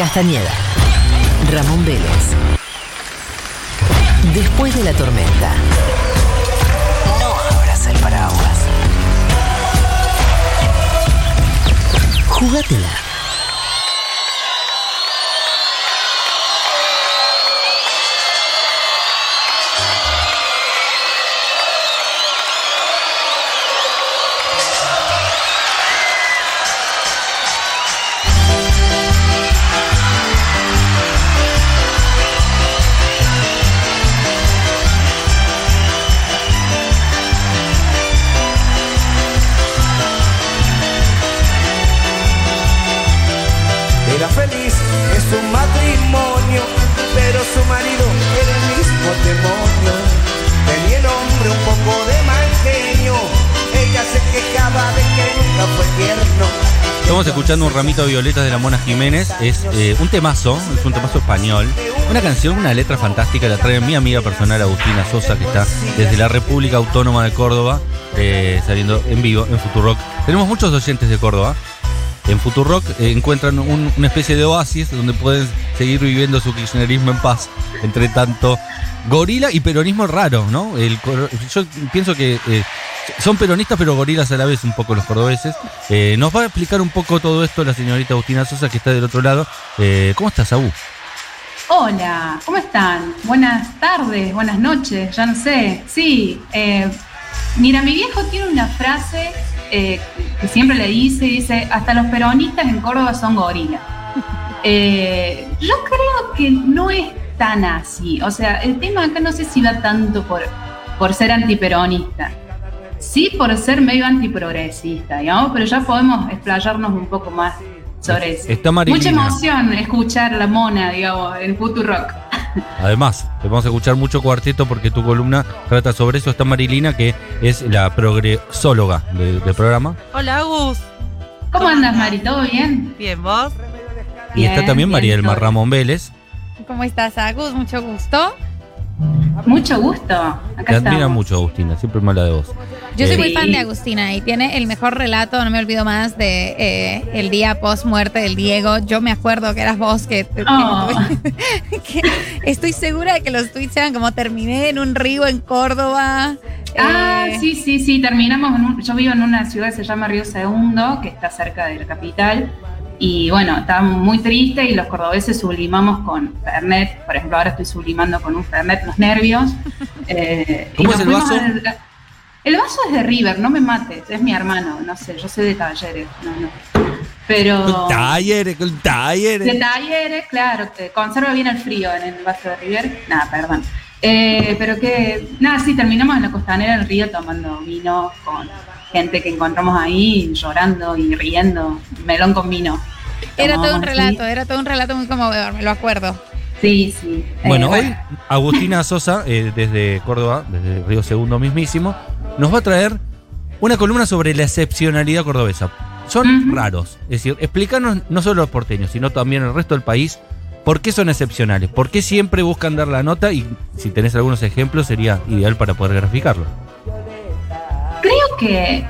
Castañeda. Ramón Vélez. Después de la tormenta. No abras el paraguas. Jugátela. Estamos escuchando un ramito de violetas de la Mona Jiménez. Es eh, un temazo, es un temazo español. Una canción, una letra fantástica. La trae mi amiga personal Agustina Sosa, que está desde la República Autónoma de Córdoba, eh, saliendo en vivo en Futurock. Tenemos muchos oyentes de Córdoba. En Futurock eh, encuentran un- una especie de oasis donde pueden seguir viviendo su kirchnerismo en paz. Entre tanto, gorila y peronismo raro, ¿no? El, yo pienso que eh, son peronistas pero gorilas a la vez un poco los cordobeses. Eh, nos va a explicar un poco todo esto la señorita Agustina Sosa que está del otro lado. Eh, ¿Cómo estás, Agu? Hola, ¿cómo están? Buenas tardes, buenas noches, ya no sé. Sí, eh, mira, mi viejo tiene una frase que siempre le dice, dice, hasta los peronistas en Córdoba son gorilas. Yo creo que no es tan así. O sea, el tema acá no sé si va tanto por, por ser antiperonista. Sí, por ser medio antiprogresista, digamos, pero ya podemos explayarnos un poco más sobre eso. Está Marilina. Mucha emoción escuchar la mona, digamos, en Futurock. Además, te vamos a escuchar mucho cuarteto porque tu columna trata sobre eso. Está Marilina, que es la progresóloga de- del programa. Hola, Agus. ¿Cómo andas, Mari? ¿Todo bien? Bien, ¿vos? Y está también bien, María del Mar todo. Ramón Vélez. ¿Cómo estás, Agus? Mucho gusto. Mucho gusto. Acá Te admira estamos. mucho, Agustina. Siempre mala de vos. Yo soy muy fan de Agustina y tiene el mejor relato, no me olvido más, de eh, el día post muerte del Diego. Yo me acuerdo que eras vos que, Oh. que estoy segura de que los tweets eran como terminé en un río en Córdoba. Ah, Eh, sí, sí, sí. Terminamos en un, Yo vivo en una ciudad que se llama Río Segundo, que está cerca de la capital. Y bueno, estábamos muy tristes y los cordobeses sublimamos con Fernet. Por ejemplo, ahora estoy sublimando con un Fernet los nervios. Eh, y ¿Cómo nos es el vaso? El vaso es de River, no me mates, es mi hermano, no sé, yo soy de talleres, no, no. Pero. Con talleres, con De talleres. talleres, claro, que conserva bien el frío en el vaso de River. Nada, perdón. Eh, pero que, nada, sí, terminamos en la costanera del río tomando vino con gente que encontramos ahí, llorando y riendo, melón con vino. Era todo un así. relato, era todo un relato muy conmovedor, me lo acuerdo. Sí, sí. Eh, Bueno, hoy Agustina Sosa, eh, desde Córdoba, desde Río Segundo mismísimo, nos va a traer una columna sobre la excepcionalidad cordobesa. Son raros. Es decir, explícanos no solo los porteños, sino también el resto del país, por qué son excepcionales, por qué siempre buscan dar la nota y si tenés algunos ejemplos sería ideal para poder graficarlo. Creo que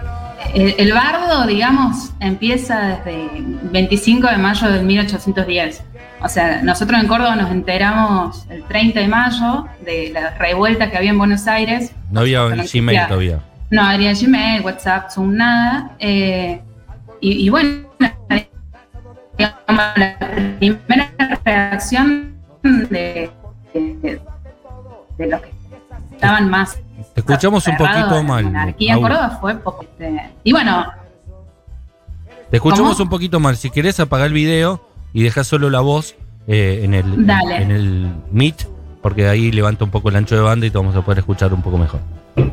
el, el bardo, digamos, empieza desde 25 de mayo del 1810. O sea, nosotros en Córdoba nos enteramos el 30 de mayo de la revuelta que había en Buenos Aires. No había Gmail ya. todavía. No había Gmail, WhatsApp, Zoom, nada. Eh, y, y bueno, la primera reacción de, de- de los que estaban más Te escuchamos un poquito la mal. monarquía en Agu. Córdoba fue poco, este, y bueno, Te escuchamos ¿Cómo? un poquito mal. Si querés apagar el video y dejar solo la voz eh, en, el, Dale. en el Meet, porque ahí levanta un poco el ancho de banda y te vamos a poder escuchar un poco mejor. Nos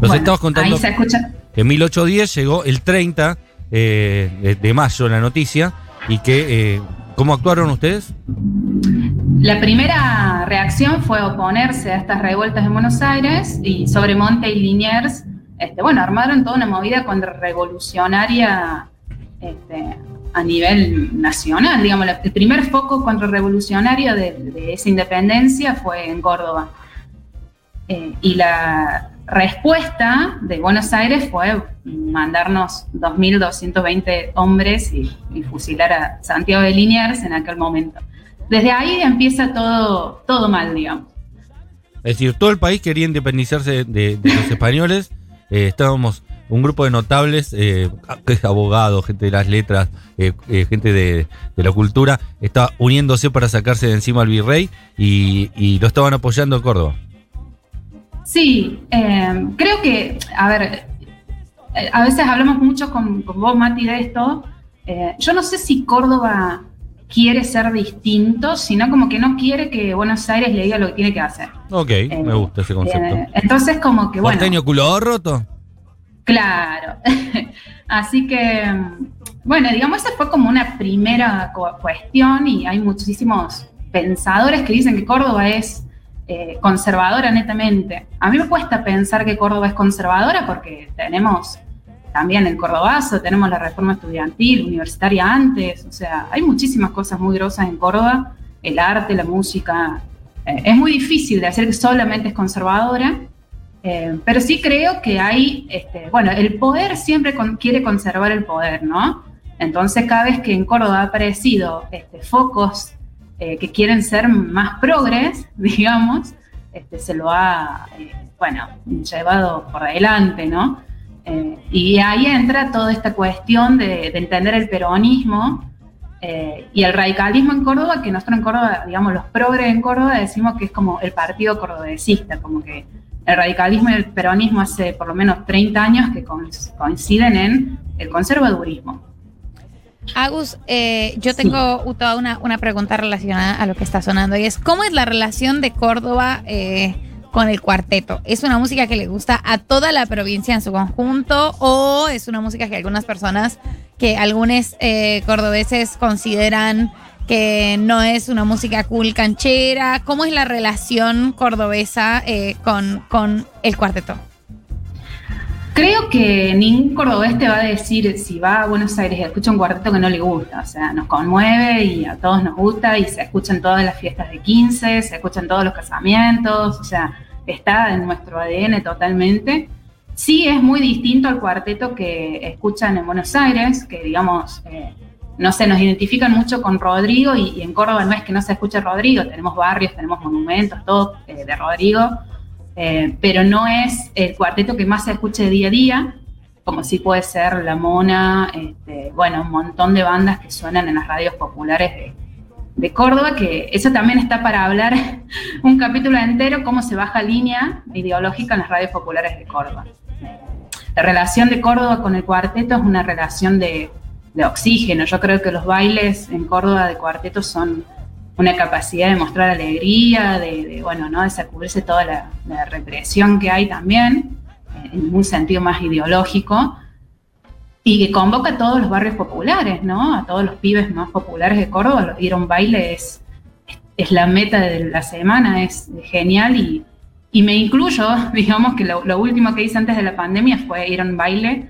bueno, estabas contando ahí se escucha. que en 1810 llegó el 30 eh, de, de mayo la noticia y que... eh, ¿Cómo actuaron ustedes? La primera reacción fue oponerse a estas revueltas en Buenos Aires y sobre Monte y Liniers, este, bueno, armaron toda una movida contrarrevolucionaria este, a nivel nacional, digamos, el primer foco contrarrevolucionario de, esa independencia fue en Córdoba. Eh, y la respuesta de Buenos Aires fue mandarnos 2.220 hombres y, fusilar a Santiago de Liniers en aquel momento. Desde ahí empieza todo, todo mal, digamos. Es decir, todo el país quería independizarse de, de los españoles. Eh, estábamos un grupo de notables, eh, abogados, gente de las letras, eh, eh, gente de, de la cultura, estaba uniéndose para sacarse de encima al virrey y, y lo estaban apoyando en Córdoba. Sí, eh, creo que, a ver, eh, a veces hablamos mucho con, con vos, Mati, de esto. Eh, yo no sé si Córdoba quiere ser distinto, sino como que no quiere que Buenos Aires le diga lo que tiene que hacer. Ok, me gusta ese concepto. Eh, entonces, como que bueno. ¿Porteño culo roto? Claro. Así que, bueno, digamos, esa fue como una primera cu- cuestión y hay muchísimos pensadores que dicen que Córdoba es eh, conservadora netamente. A mí me cuesta pensar que Córdoba es conservadora porque tenemos también el cordobazo, tenemos la reforma estudiantil, universitaria antes, o sea, hay muchísimas cosas muy grosas en Córdoba, el arte, la música. Eh, es muy difícil de hacer que solamente es conservadora. Eh, pero sí creo que hay, este, bueno, el poder siempre quiere conservar el poder, ¿no? Entonces cada vez que en Córdoba ha aparecido este, focos eh, que quieren ser más progres, digamos, este, se lo ha, eh, bueno, llevado por delante, ¿no? Y ahí entra toda esta cuestión de, de entender el peronismo y el radicalismo en Córdoba, que nosotros en Córdoba, digamos, los progres en Córdoba decimos que es como el partido cordobesista, como que el radicalismo y el peronismo hace por lo menos 30 años que coinc- coinciden en el conservadurismo. Agus, eh, yo tengo toda una, una pregunta relacionada a lo que está sonando y es, ¿cómo es la relación de Córdoba eh, con el cuarteto? ¿Es una música que le gusta a toda la provincia en su conjunto o es una música que algunas personas, que algunos eh, cordobeses consideran que no es una música cool canchera? ¿Cómo es la relación cordobesa eh, con, con el cuarteto? Creo que ningún cordobés te va a decir si va a Buenos Aires y escucha un cuarteto que no le gusta. O sea, nos conmueve y a todos nos gusta y se escuchan todas las fiestas de 15, se escuchan todos los casamientos. O sea, está en nuestro ADN totalmente. Sí es muy distinto al cuarteto que escuchan en Buenos Aires, que digamos, eh, no sé, nos identifican mucho con Rodrigo y, en Córdoba no es que no se escuche Rodrigo, tenemos barrios, tenemos monumentos, todo eh, de Rodrigo. Eh, pero no es el cuarteto que más se escuche día a día, como sí puede ser La Mona, este, bueno, un montón de bandas que suenan en las radios populares de, de Córdoba, que eso también está para hablar un capítulo entero, cómo se baja línea ideológica en las radios populares de Córdoba. La relación de Córdoba con el cuarteto es una relación de, de oxígeno. Yo creo que los bailes en Córdoba de cuarteto son una capacidad de mostrar alegría, de, de, bueno, ¿no? de sacudirse toda la, represión que hay también, en un sentido más ideológico, y que convoca a todos los barrios populares, ¿no? A todos los pibes más populares de Córdoba. Ir a un baile es, es la meta de la semana, es genial y, y me incluyo, digamos que lo, último que hice antes de la pandemia fue ir a un baile,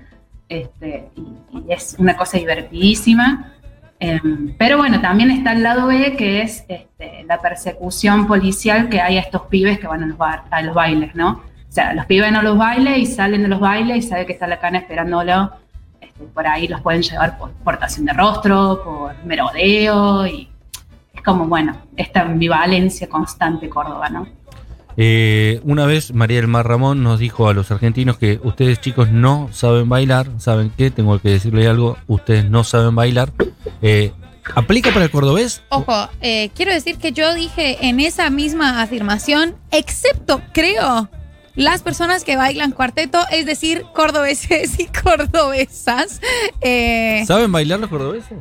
este, y, es una cosa divertidísima. Eh, pero bueno, también está el lado B, que es este, la persecución policial que hay a estos pibes que van a los, bailes, ¿no? O sea, los pibes van a los bailes y salen de los bailes y saben que está la cana esperándolo. Este, por ahí los pueden llevar por portación de rostro, por merodeo y es como, bueno, esta ambivalencia constante Córdoba, ¿no? Eh, una vez María del Mar Ramón nos dijo a los argentinos que ustedes chicos no saben bailar, ¿saben qué? Tengo que decirle algo, ustedes no saben bailar. Eh, ¿Aplica para el cordobés? Ojo, eh, quiero decir que yo dije en esa misma afirmación, excepto, creo, las personas que bailan cuarteto, es decir, cordobeses y cordobesas. Eh, ¿Saben bailar los cordobeses?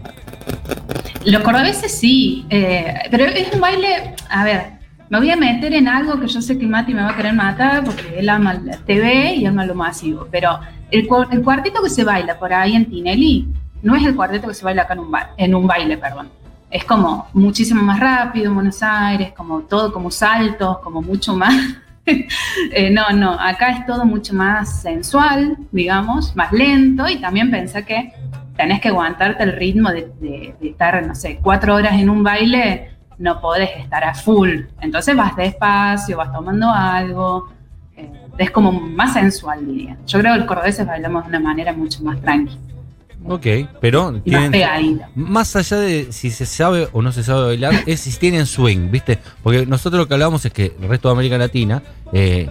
Los cordobeses sí, eh, pero es un baile, a ver, me voy a meter en algo que yo sé que Mati me va a querer matar porque él ama la TV y ama lo masivo, pero el, el cuarteto que se baila por ahí en Tinelli no es el cuarteto que se baila acá en un, bar, en un baile, perdón. Es como muchísimo más rápido en Buenos Aires, como todo, como saltos, como mucho más. eh, no, no, acá es todo mucho más sensual, digamos, más lento y también pensá que tenés que aguantarte el ritmo de, de, de estar, no sé, cuatro horas en un baile no podés estar a full. Entonces vas despacio, vas tomando algo. eh, es como más sensual, diría. Yo creo que el cordobeses bailamos de una manera mucho más tranquila. Ok, pero más tienen, pegadita. más allá de si se sabe o no se sabe bailar, es si tienen swing, ¿viste? Porque nosotros lo que hablamos es que el resto de América Latina eh,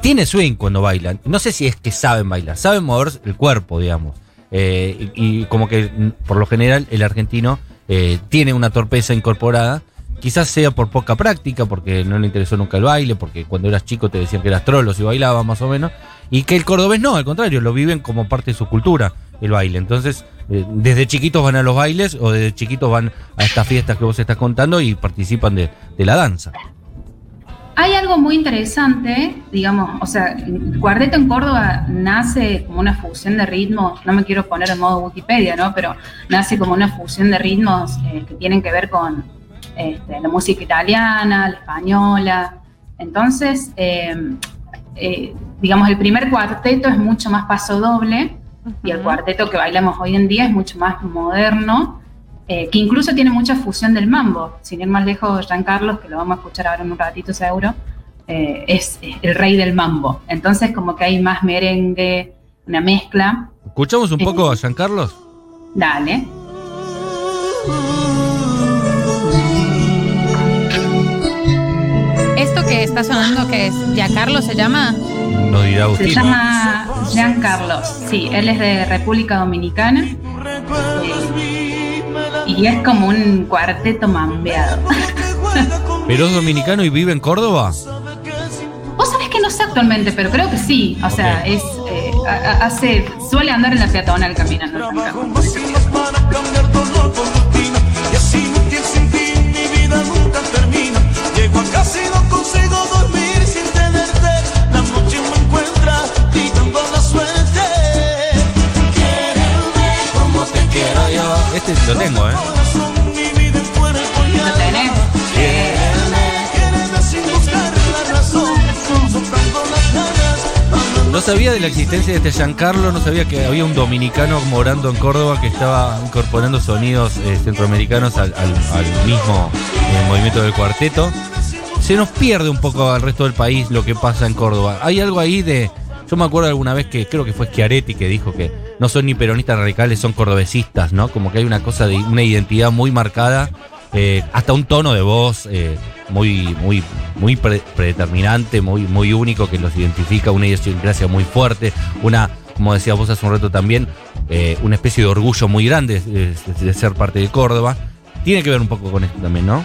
tiene swing cuando bailan. No sé si es que saben bailar, saben mover el cuerpo, digamos. Eh, y, y como que por lo general el argentino eh, tiene una torpeza incorporada. Quizás sea por poca práctica, porque no le interesó nunca el baile, porque cuando eras chico te decían que eras trolo si bailabas más o menos. Y que el cordobés no, al contrario, lo viven como parte de su cultura, el baile. Entonces, eh, desde chiquitos van a los bailes o desde chiquitos van a estas fiestas que vos estás contando y participan de, la danza. Hay algo muy interesante, digamos, o sea, el en Córdoba nace como una fusión de ritmos, no me quiero poner en modo Wikipedia, ¿no? Pero nace como una fusión de ritmos eh, que tienen que ver con este, la música italiana, la española. Entonces, eh, eh, digamos, el primer cuarteto es mucho más paso doble y el cuarteto que bailamos hoy en día es mucho más moderno, eh, que incluso tiene mucha fusión del mambo. Sin ir más lejos, Giancarlos, que lo vamos a escuchar ahora en un ratito seguro, eh, es eh, el rey del mambo. Entonces como que hay más merengue, una mezcla. ¿Escuchamos un poco a Giancarlos? Dale. Que está sonando, que es Giancarlo se llama. Nos dirá Se llama Giancarlos. Sí, él es de República Dominicana. Eh, y es como un cuarteto mambeado. ¿Pero es dominicano y vive en Córdoba? Vos sabés que no sé actualmente, pero creo que sí. O sea, es eh, hace suele andar en la peatonal caminando. Para lo tengo, ¿eh? No sabía de la existencia de este Giancarlo, no sabía que había un dominicano morando en Córdoba que estaba incorporando sonidos eh, centroamericanos al, al- al mismo eh, movimiento del cuarteto. Se nos pierde un poco al resto del país lo que pasa en Córdoba. Hay algo ahí de... Yo me acuerdo alguna vez que creo que fue Schiaretti que dijo que no son ni peronistas radicales, son cordobesistas, ¿no? Como que hay una cosa de una identidad muy marcada, eh, hasta un tono de voz eh, muy, muy, muy pre- predeterminante, muy, muy único que los identifica, una idiosincrasia muy fuerte, una, como decías vos hace un rato también, eh, una especie de orgullo muy grande de, de ser parte de Córdoba. Tiene que ver un poco con esto también, ¿no?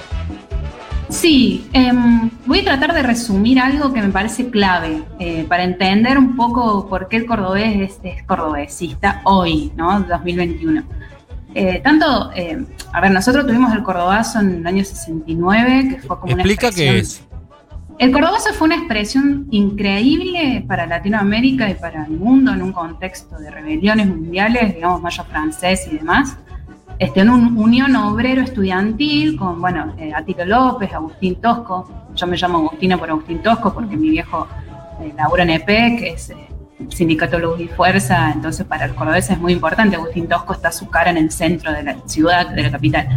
Sí, em, voy a tratar de resumir algo que me parece clave eh, para entender un poco por qué el cordobés es, es cordobesista hoy, ¿no? 2021. Eh, tanto, eh, a ver, nosotros tuvimos el cordobazo en el año 69, que fue como una Explica qué es. El cordobazo fue una expresión increíble para Latinoamérica y para el mundo en un contexto de rebeliones mundiales, digamos, mayo francés y demás. Este, en una unión obrero estudiantil con, bueno, eh, Atilo López, Agustín Tosco. Yo me llamo Agustina por Agustín Tosco porque mi viejo eh, labura en EPEC, es eh, Sindicato Luz y Fuerza, entonces para los cordobeses es muy importante. Agustín Tosco está su cara en el centro de la ciudad, de la capital.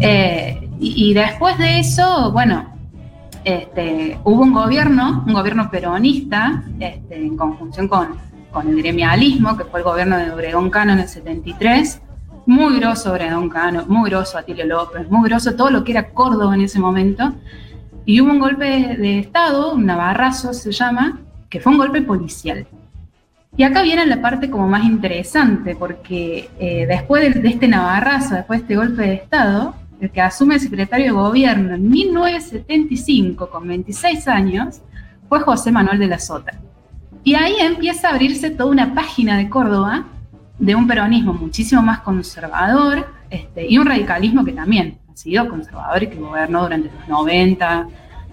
Eh, y, y después de eso, bueno, este, hubo un gobierno, un gobierno peronista, este, en conjunción con, con el gremialismo, que fue el gobierno de Obregón Cano en el 73, muy groso Obregón Cano, muy groso Atilio López, muy groso todo lo que era Córdoba en ese momento, y hubo un golpe de Estado, un navarrazo se llama, que fue un golpe policial. Y acá viene la parte como más interesante, porque eh, después de, de este navarrazo, después de este golpe de Estado, el que asume el secretario de gobierno en 1975, con 26 años, fue José Manuel de la Sota. Y ahí empieza a abrirse toda una página de Córdoba de un peronismo muchísimo más conservador este, y un radicalismo que también ha sido conservador y que gobernó durante los 90,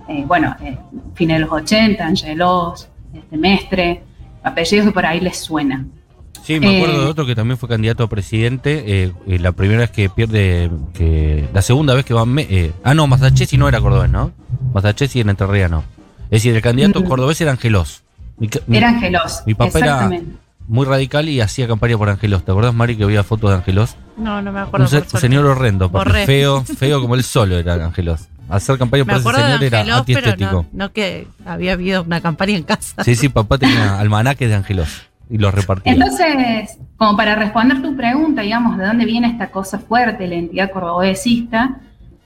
eh, bueno, eh, fines de los 80, Angelos, este, Mestre, apellidos que por ahí les suena. Sí, me acuerdo Eh, de otro que también fue candidato a presidente. eh, eh, la primera vez que pierde, que la segunda vez que va. eh, ah, no, Mazachesi no era cordobés, ¿no? Mazachesi era entrerriano. Es decir, el candidato Mm. cordobés era Angelos. Mi, ca- mi- Era Angelos, mi papá era exactamente. Muy radical y hacía campaña por Angelos. ¿Te acordás, Mari, que había fotos de Angelos? No, no me acuerdo. Un, se- señor horrendo, porque feo, feo como el solo era Angelos. Hacer campaña Me por ese acuerdo de señor era Angelos, pero antiestético. no, no que había habido una campaña en casa. Sí, sí, papá tenía almanaques de Angelos y los repartía. Entonces, como para responder tu pregunta, digamos, de dónde viene esta cosa fuerte, la entidad cordobesista,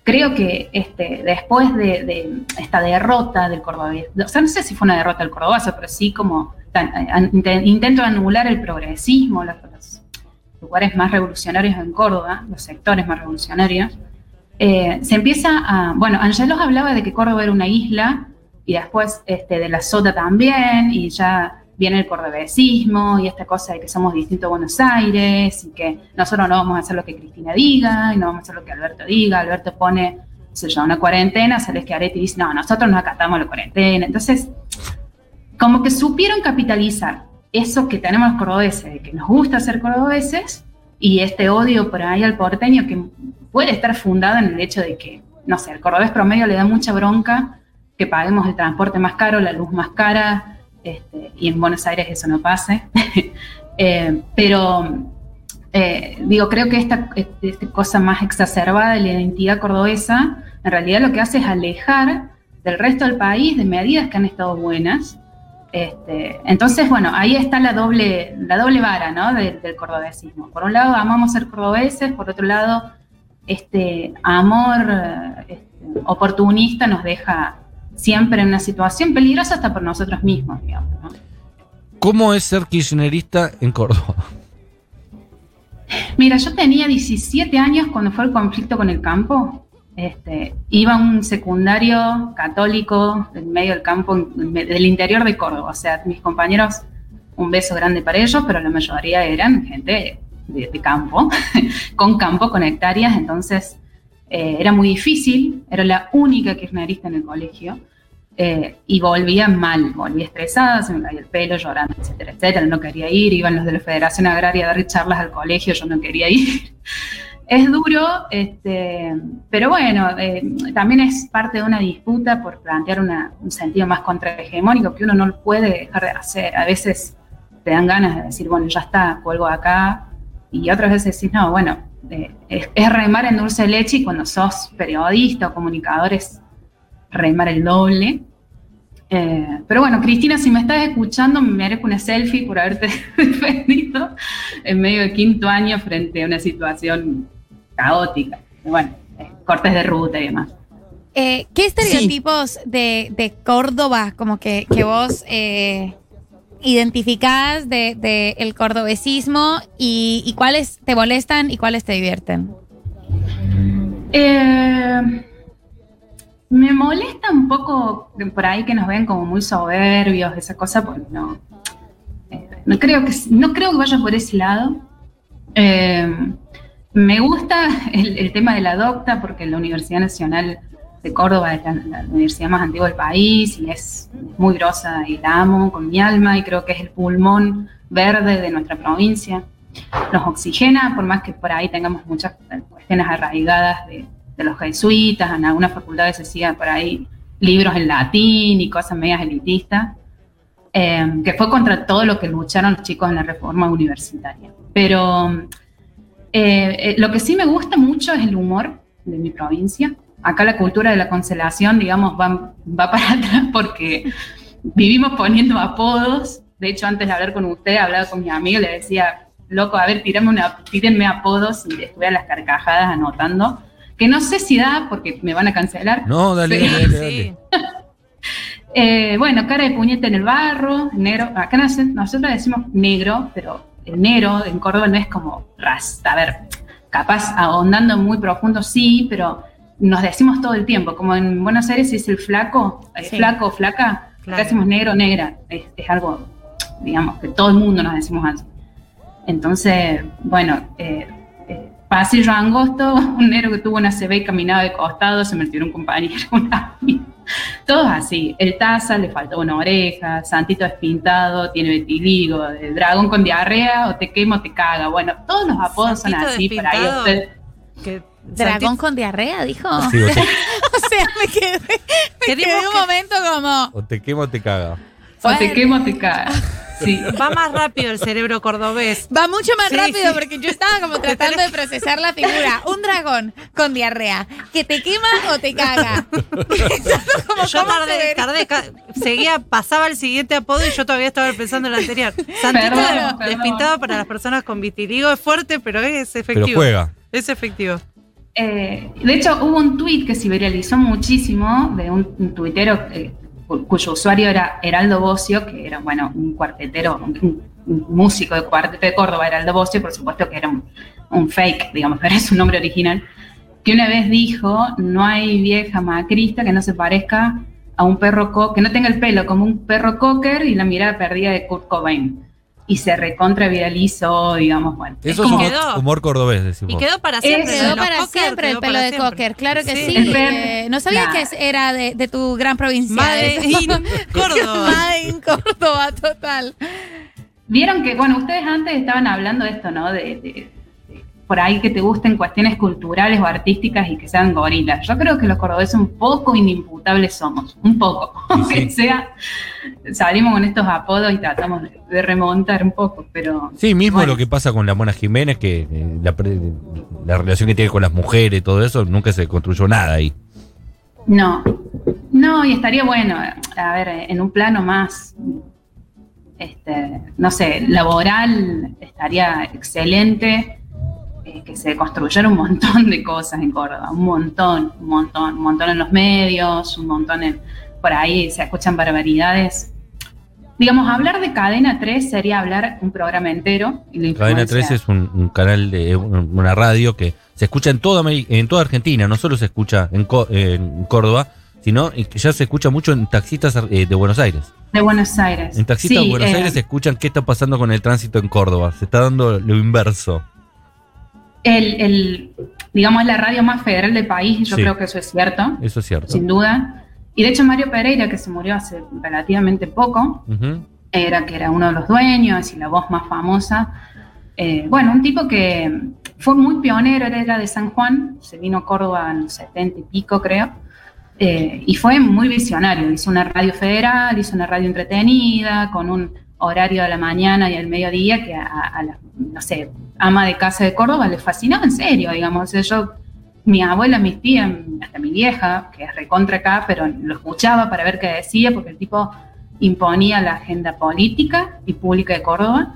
creo que este, después de, de esta derrota del cordobés, o sea, no sé si fue una derrota del cordobazo, pero sí como intento anular el progresismo, los, los lugares más revolucionarios en Córdoba, los sectores más revolucionarios, eh, se empieza a, bueno, Angelos hablaba de que Córdoba era una isla y después este, de la Sota también y ya viene el cordobesismo y esta cosa de que somos distintos a Buenos Aires y que nosotros no vamos a hacer lo que Cristina diga y no vamos a hacer lo que Alberto diga. Alberto pone, qué sé yo, una cuarentena, sale Schiaretti y dice, no, nosotros nos acatamos la cuarentena. Entonces, como que supieron capitalizar eso que tenemos los cordobeses, de que nos gusta ser cordobeses y este odio por ahí al porteño que puede estar fundado en el hecho de que, no sé, el cordobés promedio le da mucha bronca que paguemos el transporte más caro, la luz más cara, este, y en Buenos Aires eso no pase. Eh, pero eh, digo, creo que esta, esta cosa más exacerbada de la identidad cordobesa, en realidad lo que hace es alejar del resto del país de medidas que han estado buenas. Este, entonces, bueno, ahí está la doble, la doble vara ¿no? del, del cordobesismo. Por un lado, amamos ser cordobeses, por otro lado, este amor eh, este, oportunista nos deja siempre en una situación peligrosa hasta por nosotros mismos, digamos. ¿no? ¿Cómo es ser kirchnerista en Córdoba? Mira, yo tenía 17 años cuando fue el conflicto con el campo. Este, iba a un secundario católico en medio del campo, del interior de Córdoba. O sea, mis compañeros, un beso grande para ellos, pero la mayoría eran gente de, de campo, con campo, con hectáreas. Entonces, eh, era muy difícil. Era la única kirchnerista en el colegio. eh, y volvía mal, volvía estresada, se me caía el pelo, llorando, etcétera, etcétera. No quería ir, iban los de la Federación Agraria a dar charlas al colegio, yo no quería ir. Es duro, este, pero bueno, eh, también es parte de una disputa por plantear un sentido más contrahegemónico que uno no puede dejar de hacer. A veces te dan ganas de decir, bueno, ya está, cuelgo acá, y otras veces decís, no, bueno, eh, es, es remar en dulce leche y cuando sos periodista o comunicador es remar el doble. Eh, pero bueno, Cristina, si me estás escuchando, me merezco una selfie por haberte defendido en medio de quinto año frente a una situación caótica. Bueno, eh, cortes de ruta y demás. Eh, ¿Qué estereotipos de, de Córdoba como que, que vos eh, identificás de, de el cordobesismo y, y cuáles te molestan y cuáles te divierten? Eh, me molesta un poco por ahí que nos ven como muy soberbios, esa cosa, porque no, eh, no creo que no creo que vaya por ese lado. Me gusta el, tema de la docta porque la Universidad Nacional de Córdoba es la, universidad más antigua del país y es muy grosa y la amo con mi alma y creo que es el pulmón verde de nuestra provincia. Nos oxigena, por más que por ahí tengamos muchas cuestiones arraigadas de, de los jesuitas, en algunas facultades se sigan por ahí libros en latín y cosas medias elitistas, eh, que fue contra todo lo que lucharon los chicos en la reforma universitaria. Pero eh, eh, lo que sí me gusta mucho es el humor de mi provincia. Acá la cultura de la cancelación, digamos, va, va para atrás porque vivimos poniendo apodos. De hecho, antes de hablar con usted, hablaba con mi amigo y le decía, loco, a ver, tírame una, tírenme apodos y estuve a las carcajadas anotando. Que no sé si da porque me van a cancelar. No, dale, Sí. dale. Sí. Eh, bueno, cara de puñete en el barro, negro. Acá nos- nosotros decimos negro, pero el negro en Córdoba no es como rasta. A ver, capaz ahondando muy profundo sí, pero nos decimos todo el tiempo. Como en Buenos Aires es el flaco, eh, Sí. flaco o flaca, Claro. acá decimos negro, negra. Es, es algo, digamos, que todo el mundo nos decimos así. Entonces, bueno, eh, eh, pasillo angosto, un negro que tuvo una CB y caminaba de costado, se metió en un compañero, una amiga. Todos así. El taza le faltó una oreja, Santito despintado, tiene vitiligo, el dragón con diarrea, o te quema o te caga. Bueno, todos los apodos son Santito así para usted. Que- Dragón Santi- con diarrea, dijo. Sí, o, te, o sea, me quedé, me quedé un que- momento como. o te quemo o te caga. O te quema o te caga. Sí. Va más rápido el cerebro cordobés. Va mucho más Sí, rápido sí. porque yo estaba como tratando de procesar la figura. Un dragón con diarrea, que te quema o te caga. Como, Yo ¿cómo se tardé, tardé, seguía, pasaba el siguiente apodo y yo todavía estaba pensando en el anterior. Santito Perdón, de- perdón. despintado para las personas con vitiligo es fuerte, pero es efectivo. Pero juega. Es efectivo. Eh, de hecho, hubo un tuit que se viralizó muchísimo de un, un tuitero eh, cuyo usuario era Heraldo Bocio, que era, bueno, un cuartetero, un, músico de cuarteto de Córdoba, Heraldo Bocio, por supuesto que era un, un fake, digamos, pero es su nombre original, que una vez dijo, no hay vieja macrista que no se parezca a un perro, co que no tenga el pelo como un perro cocker y la mirada perdida de Kurt Cobain. Y se recontra viralizó, digamos, bueno. Eso es como- humor, quedó. humor cordobés, decimos. Y quedó para siempre. Quedó para Cocker siempre el pelo de cocker, claro que sí. Eh, no sabía Nah. que era de, de tu gran provincia. In Córdoba. In Córdoba, total. Vieron que, bueno, ustedes antes estaban hablando de esto, ¿no? De por ahí que te gusten cuestiones culturales o artísticas y que sean gorilas. Yo creo que los cordobeses un poco inimputables somos, un poco. Aunque sí. sea, salimos con estos apodos y tratamos de, remontar un poco, pero... Sí, mismo bueno, lo que pasa con la Mona Jiménez, que eh, la, la relación que tiene con las mujeres y todo eso, nunca se construyó nada ahí. No, no, y estaría bueno, a ver, en un plano más, este, no sé, laboral, estaría excelente eh, que se construyera un montón de cosas en Córdoba, un montón, un montón, un montón en los medios, un montón en, por ahí se escuchan barbaridades. Digamos, hablar de Cadena 3 sería hablar un programa entero. Y Cadena influencia- 3 es un, un canal de un- una radio que se escucha en toda en toda Argentina, no solo se escucha en, Córdoba, sino que ya se escucha mucho en taxistas eh, de Buenos Aires. de Buenos Aires. En taxistas Sí, de Buenos eh, Aires se escuchan qué está pasando con el tránsito en Córdoba. Se está dando lo inverso. El, el- digamos, es la radio más federal del país, y yo Sí. creo que eso es cierto, Eso es cierto. sin duda. Y de hecho Mario Pereira, que se murió hace relativamente poco, era que era uno de los dueños y la voz más famosa. eh, bueno, un tipo que fue muy pionero, era de San Juan, se vino a Córdoba en los 70 y pico, creo, eh, y fue muy visionario. Hizo una radio federal, hizo una radio entretenida, con un horario a la mañana y al mediodía que a, a la, no sé, ama de casa de Córdoba le fascinaba en serio, digamos. Yo, mi abuela, mis tías, hasta mi vieja, que es recontra acá, pero lo escuchaba para ver qué decía, porque el tipo imponía la agenda política y pública de Córdoba.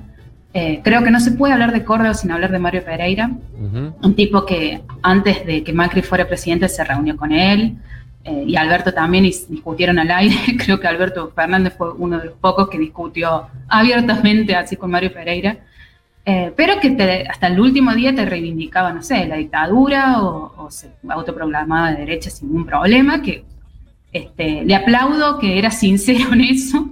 Eh, creo que no se puede hablar de Córdoba sin hablar de Mario Pereira, Ujú. un tipo que antes de que Macri fuera presidente se reunió con él eh, y Alberto también y discutieron al aire. Creo que Alberto Fernández fue uno de los pocos que discutió abiertamente así con Mario Pereira. Eh, pero que te- hasta el último día te reivindicaba, no sé, la dictadura o, o se autoproclamaba de derecha sin ningún problema, que este, le aplaudo que era sincero en eso.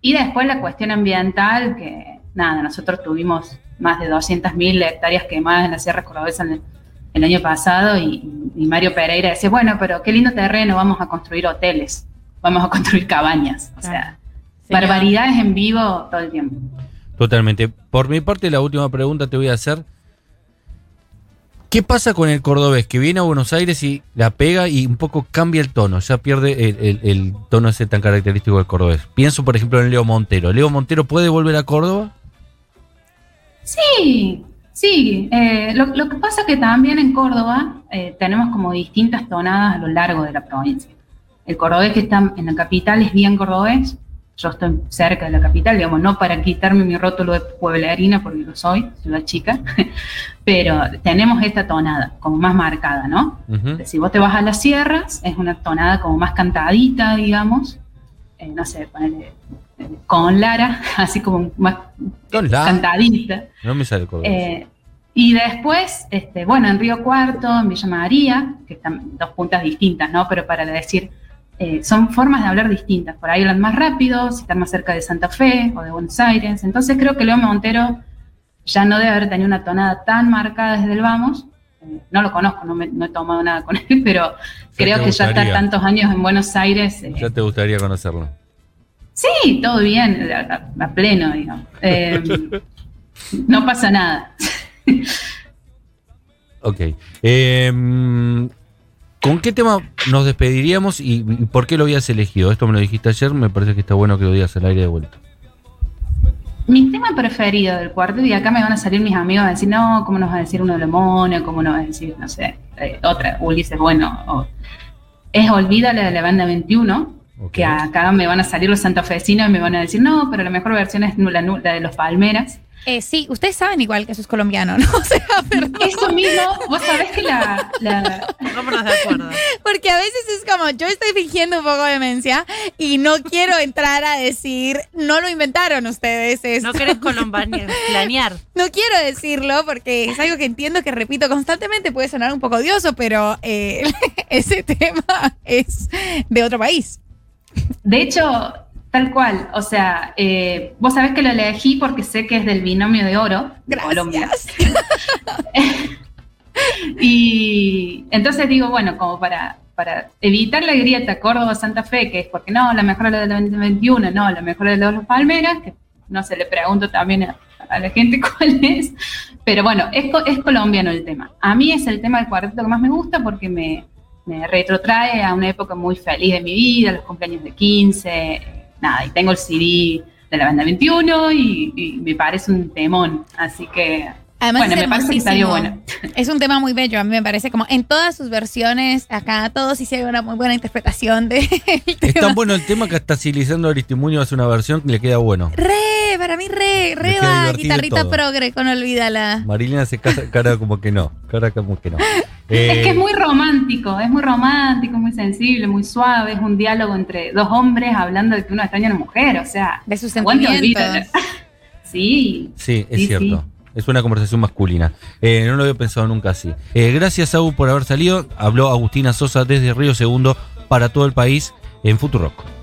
Y después la cuestión ambiental, que nada, nosotros tuvimos más de 200.000 hectáreas quemadas en la Sierra Cordobesa el, el año pasado y, y Mario Pereira decía, bueno, pero qué lindo terreno, vamos a construir hoteles, vamos a construir cabañas. O sea, barbaridades en vivo todo el tiempo. Totalmente. Por mi parte, la última pregunta te voy a hacer. ¿Qué pasa con el cordobés que viene a Buenos Aires y la pega y un poco cambia el tono? Ya pierde el, el- el tono ese tan característico del cordobés. Pienso, por ejemplo, en Leo Montero. ¿Leo Montero puede volver a Córdoba? Sí, sí. eh, lo, lo que pasa es que también en Córdoba eh, tenemos como distintas tonadas a lo largo de la provincia. El cordobés que está en la capital es bien cordobés. Yo estoy cerca de la capital, digamos, no para quitarme mi rótulo de pueblerina, porque lo soy, ciudad chica, pero tenemos esta tonada como más marcada, ¿no? Si vos te vas a las sierras, es una tonada como más cantadita, digamos. Eh, no sé, ponele, con Lara, así como más Con la- cantadita. No me sale el cordobés. Eh, y después, este, bueno, en Río Cuarto, en Villa María, que están dos puntas distintas, ¿no? Pero para decir, eh, son formas de hablar distintas. Por ahí hablan más rápido, si están más cerca de Santa Fe o de Buenos Aires. Entonces creo que León Montero ya no debe haber tenido una tonada tan marcada desde el vamos. Eh, no lo conozco, no, me- no he tomado nada con él, pero creo que ya está tantos años en Buenos Aires. eh, ya te gustaría conocerlo. Sí, todo bien, a, pleno, digamos. Eh, no pasa nada. Ok. Eh, ¿Con qué tema nos despediríamos y, y por qué lo habías elegido? Esto me lo dijiste ayer, me parece que está bueno que lo digas al aire de vuelta. mi tema preferido del cuarteto, y acá me van a salir mis amigos a decir, no, ¿cómo nos va a decir uno de Mono? ¿Cómo nos va a decir, no sé, eh, otra, Ulises, bueno, o- es Olvídala de la banda 21, Ok. que acá me van a salir los santafesinos y me van a decir, no, pero la mejor versión es la, la de los Palmeras. Eh, sí, ustedes saben igual que eso es colombiano, ¿no? O sea, perdón. Eso mismo, vos sabés que la, la- Pongámonos de acuerdo. Porque a veces es como, yo estoy fingiendo un poco de demencia y no quiero entrar a decir, no lo inventaron ustedes esto. No querés colombanear, planear. No quiero decirlo porque es algo que entiendo que repito constantemente, puede sonar un poco odioso, pero eh, ese tema es de otro país. De hecho, tal cual, o sea, eh, vos sabés que lo elegí porque sé que es del binomio de oro de Colombia. Gracias. Y entonces digo, bueno, como para, para evitar la grieta Córdoba-Santa Fe, que es porque no, la mejor la del 2021, no, la mejor de los Palmeras, que no se le pregunto también a, a la gente cuál es, pero bueno, es, es colombiano el tema. A mí es el tema del cuarteto que más me gusta porque me, me retrotrae a una época muy feliz de mi vida, los cumpleaños de 15, eh, nada, y tengo el CD de la banda 21 y, y me parece un temón, así que... Además bueno, es me parece que hermosísimo. bueno. Es un tema muy bello, a mí me parece como en todas sus versiones, acá todos hicieron una muy buena interpretación de Es tan bueno el tema que hasta si Lisandro Aristimuño hace una versión le queda bueno. Re, para mí re, re va, guitarrita todo. progre con Olvídala. Marilena hace cara, cara como que no. Cara como que no. Es Eh, que es muy romántico, es muy romántico, muy sensible, muy suave, es un diálogo entre dos hombres hablando de que uno extraña a una mujer, o sea, De sus sentimientos. Sí, Sí, es Sí, cierto. Es una conversación masculina. Eh, no lo había pensado nunca así. Eh, gracias, Agu, por haber salido. Habló Agustina Sosa desde Río Segundo para todo el país en Futurock.